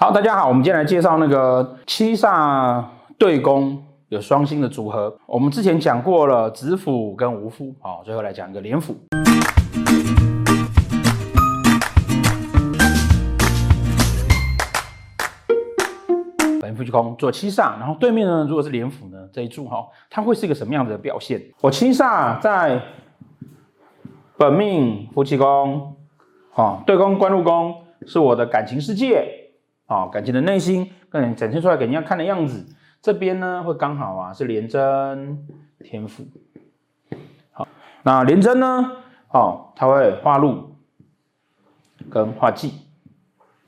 好，大家好，我们今天来介绍那个七煞对宫有双星的组合。我们之前讲过了子府跟午府，好，最后来讲一个连府。本命夫妻宫做七煞，然后对面呢，如果是连府呢，这一柱哈，它会是一个什么样子的表现？我七煞在本命夫妻宫，好，对宫官禄宫是我的感情世界。好，感情的内心，跟你展现出来给人家看的样子，这边呢会刚好啊是廉贞天府。好，那廉贞呢，好，它会化禄跟化忌。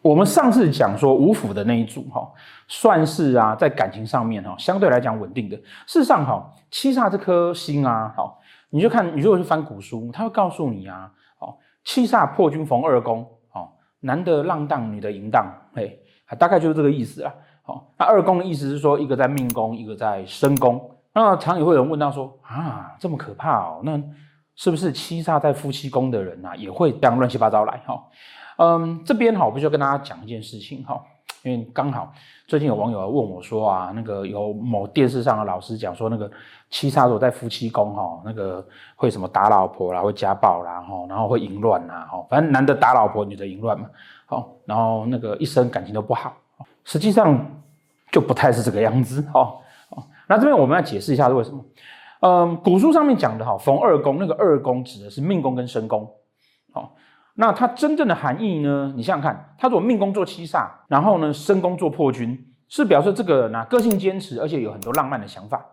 我们上次讲说五府的那一组哈，算是啊在感情上面哈相对来讲稳定的。事实上哈，七煞这颗星啊，好，你就看你如果是翻古书，它会告诉你啊，哦，七煞破军逢二宫，哦，男的浪荡，女的淫荡，嘿。大概就是这个意思啦。好，那二宫的意思是说，一个在命宫，一个在身宫。那常也会有人问到说啊，这么可怕哦？那是不是七煞在夫妻宫的人啊，也会这样乱七八糟来？哈，嗯，这边哈，我必须要跟大家讲一件事情哈，因为刚好最近有网友问我说啊，那个有某电视上的老师讲说，那个七煞如果在夫妻宫哈，那个会什么打老婆啦，会家暴啦，哈，然后会淫乱呐，哈，反正男的打老婆，女的淫乱嘛。好，然后那个一生感情都不好，实际上就不太是这个样子。好，那这边我们要解释一下是为什么。嗯，古书上面讲的哈，逢二宫，那个二宫指的是命宫跟身宫。好，那它真正的含义呢？你想想看，他如果命宫做七煞，然后呢，身宫做破军，是表示这个人呢个性坚持，而且有很多浪漫的想法。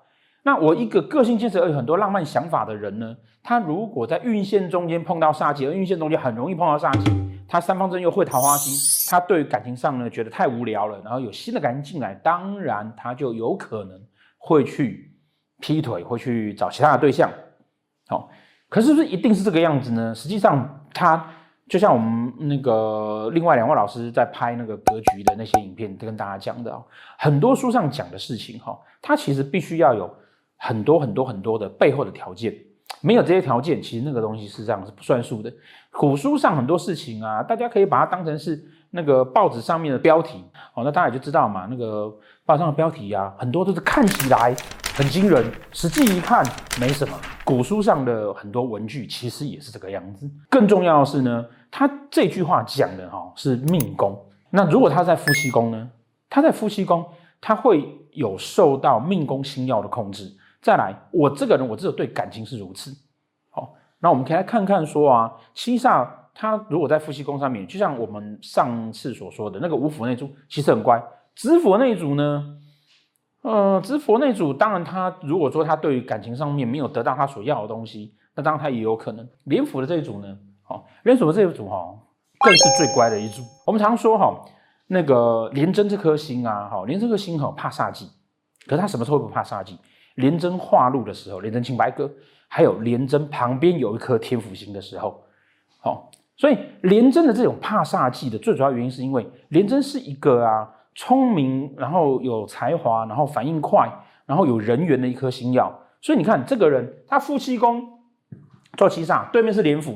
那我一个个性坚持而且很多浪漫想法的人呢，他如果在运线中间碰到煞气，而运线中间很容易碰到煞气。他三方针又会桃花星，他对于感情上呢觉得太无聊了，然后有新的感情进来，当然他就有可能会去劈腿，会去找其他的对象。好，可是不是一定是这个样子呢？实际上，他就像我们那个另外两位老师在拍那个格局的那些影片，跟大家讲的，很多书上讲的事情，哈，它其实必须要有很多很多很多的背后的条件。没有这些条件，其实那个东西事实上是不算数的。古书上很多事情啊，大家可以把它当成是那个报纸上面的标题，哦，那大家也就知道嘛。那个报上的标题啊，很多都是看起来很惊人，实际一看没什么。古书上的很多文句其实也是这个样子。更重要的是呢，他这句话讲的哈是命宫。那如果他在夫妻宫呢？他在夫妻宫，他会有受到命宫星曜的控制。再来，我这个人我只有对感情是如此。好，那我们可以来看看说啊，七煞他如果在夫妻宫上面，就像我们上次所说的那个五府那组，其实很乖。子府那组呢，呃，子府那组当然他如果说他对于感情上面没有得到他所要的东西，那当然他也有可能。廉府的这一组呢，好，廉府的这一组哈，更是最乖的一组。我们常说哈，那个廉贞这颗星啊，哈，廉贞这颗星哈怕煞忌，可是他什么时候不怕煞忌？廉贞化禄的时候，廉贞清白歌，还有廉贞旁边有一颗天府星的时候，好，所以廉贞的这种怕煞忌的最主要原因，是因为廉贞是一个啊聪明，然后有才华，然后反应快，然后有人缘的一颗星曜。所以你看这个人，他夫妻宫做七煞，对面是廉府，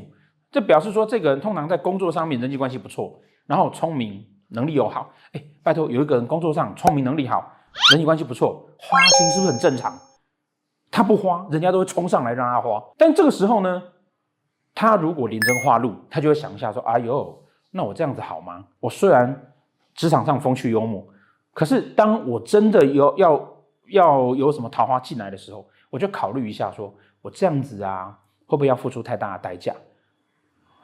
这表示说这个人通常在工作上面人际关系不错，然后聪明，能力又好。哎，拜托，有一个人工作上聪明，能力好，人际关系不错，花心是不是很正常？他不花，人家都会冲上来让他花。但这个时候呢，他如果廉贞化禄，他就会想一下说：“哎呦，那我这样子好吗？我虽然职场上风趣幽默，可是当我真的有要要有什么桃花进来的时候，我就考虑一下说，我这样子啊，会不会要付出太大的代价？”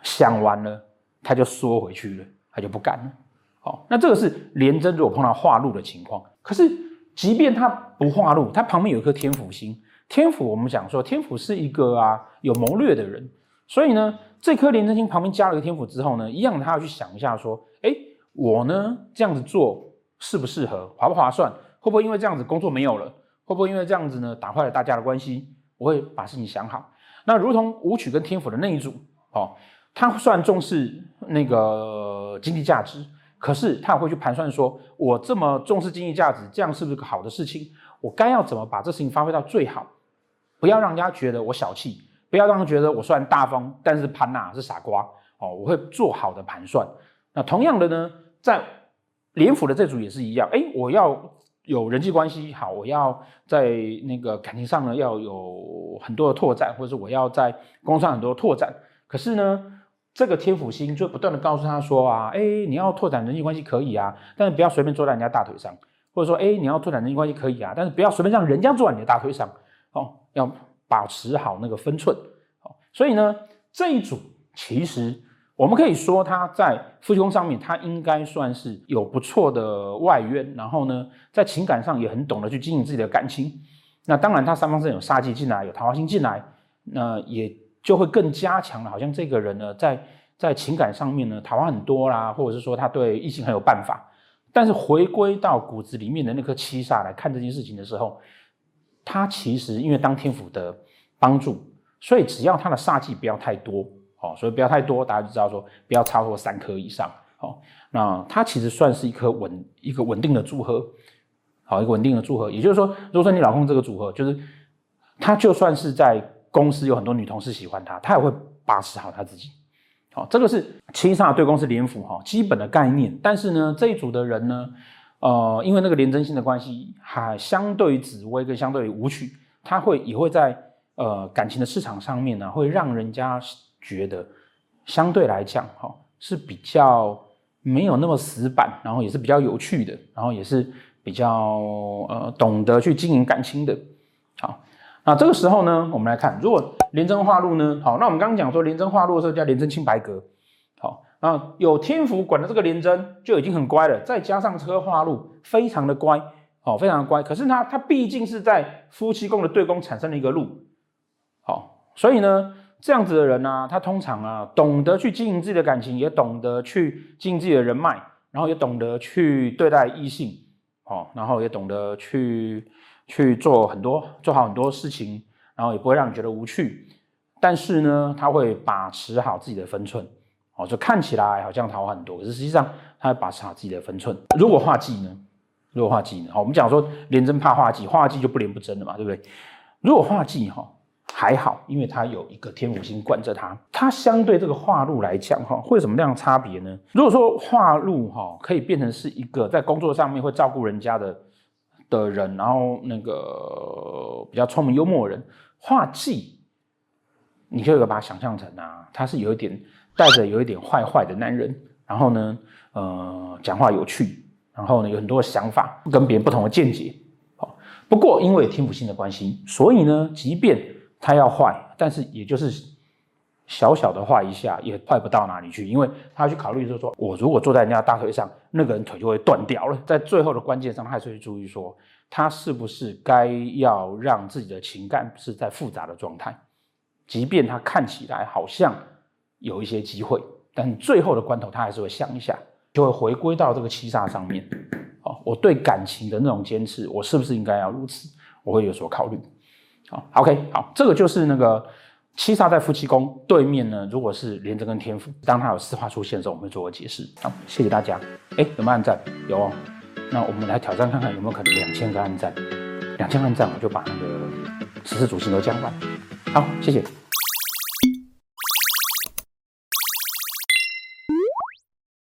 想完了，他就缩回去了，他就不干了。好，那这个是廉贞如果碰到化禄的情况。可是，即便他不化禄，他旁边有一颗天府星。天府，我们讲说天府是一个啊有谋略的人，所以呢，这颗廉贞星旁边加了一个天府之后呢，一样他要去想一下说，哎，我呢这样子做适不适合，划不划算，会不会因为这样子工作没有了，会不会因为这样子呢打坏了大家的关系？我会把事情想好。那如同武曲跟天府的那一组，哦，他虽然重视那个经济价值，可是他也会去盘算说，我这么重视经济价值，这样是不是个好的事情？我该要怎么把这事情发挥到最好？不要让人家觉得我小气，不要让人觉得我虽然大方，但是潘娜是傻瓜哦。我会做好的盘算。那同样的呢，在廉府的这组也是一样，哎，我要有人际关系好，我要在那个感情上呢要有很多的拓展，或者是我要在工作上很多拓展。可是呢，这个天府星就不断的告诉他说啊，哎，你要拓展人际关系可以啊，但是不要随便坐在人家大腿上，或者说，哎，你要拓展人际关系可以啊，但是不要随便让人家坐在你的大腿上，哦，要保持好那个分寸。哦，所以呢，这一组其实。我们可以说他在夫妻宫上面，他应该算是有不错的外缘，然后呢，在情感上也很懂得去经营自己的感情。那当然，他三方是有煞气进来，有桃花星进来，那也就会更加强了。好像这个人呢，在在情感上面呢，桃花很多啦，或者是说他对异性很有办法。但是回归到骨子里面的那颗七煞来看这件事情的时候，他其实因为当天府的帮助，所以只要他的煞气不要太多。哦，所以不要太多，大家就知道说不要超过三颗以上。好，那它其实算是一颗稳一个稳定的组合，好，一个稳定的组合。也就是说，如果说你老公这个组合，就是他就算是在公司有很多女同事喜欢他，他也会把持好他自己。好，这个是七煞对宫是连辅哈基本的概念。但是呢，这一组的人呢，呃，因为那个廉贞性的关系，还相对于紫薇跟相对于武曲，他会也会在呃感情的市场上面呢，会让人家。觉得相对来讲，哈是比较没有那么死板，然后也是比较有趣的，然后也是比较呃懂得去经营感情的。好，那这个时候呢，我们来看，如果廉贞化禄呢，好，那我们刚刚讲说廉贞化禄的时候叫廉贞清白格，好，那有天府管的这个廉贞就已经很乖了，再加上车化禄，非常的乖，好，非常的乖。可是它它毕竟是在夫妻宫的对宫产生了一个禄，好，所以呢。这样子的人呢、啊，他通常啊，懂得去经营自己的感情，也懂得去经营自己的人脉，然后也懂得去对待异性，哦，然后也懂得去去做很多做好很多事情，然后也不会让你觉得无趣。但是呢，他会把持好自己的分寸，哦，就看起来好像讨很多，可是实际上他会把持好自己的分寸。如果化忌呢？如果化忌呢？好，我们讲说廉贞怕化忌，化忌就不廉不贞了嘛，对不对？如果化忌哈。还好，因为它有一个天府星管着它，它相对这个化禄来讲，哈，会有什么样的差别呢？如果说化禄，哈，可以变成是一个在工作上面会照顾人家的的人，然后那个比较聪明幽默的人，化忌，你可以把它想象成啊，他是有一点带着有一点坏坏的男人，然后呢，呃，讲话有趣，然后呢，有很多想法，跟别人不同的见解，好，不过因为天府星的关系，所以呢，即便他要坏，但是也就是小小的坏一下，也坏不到哪里去，因为他去考虑，就是说我如果坐在人家大腿上，那个人腿就会断掉了。在最后的关键上，他还是会注意说，他是不是该要让自己的情感是在复杂的状态，即便他看起来好像有一些机会，但最后的关头，他还是会想一下，就会回归到这个七煞上面。哦，我对感情的那种坚持，我是不是应该要如此？我会有所考虑。好，OK，好，这个就是那个七煞在夫妻宫对面呢。如果是连着跟天府，当它有四化出现的时候，我们会做个解释。好，谢谢大家。哎，有没有按赞？有哦。那我们来挑战看看有没有可能两千个按赞。两千按赞，我就把那个十四主星都讲完。好，谢谢。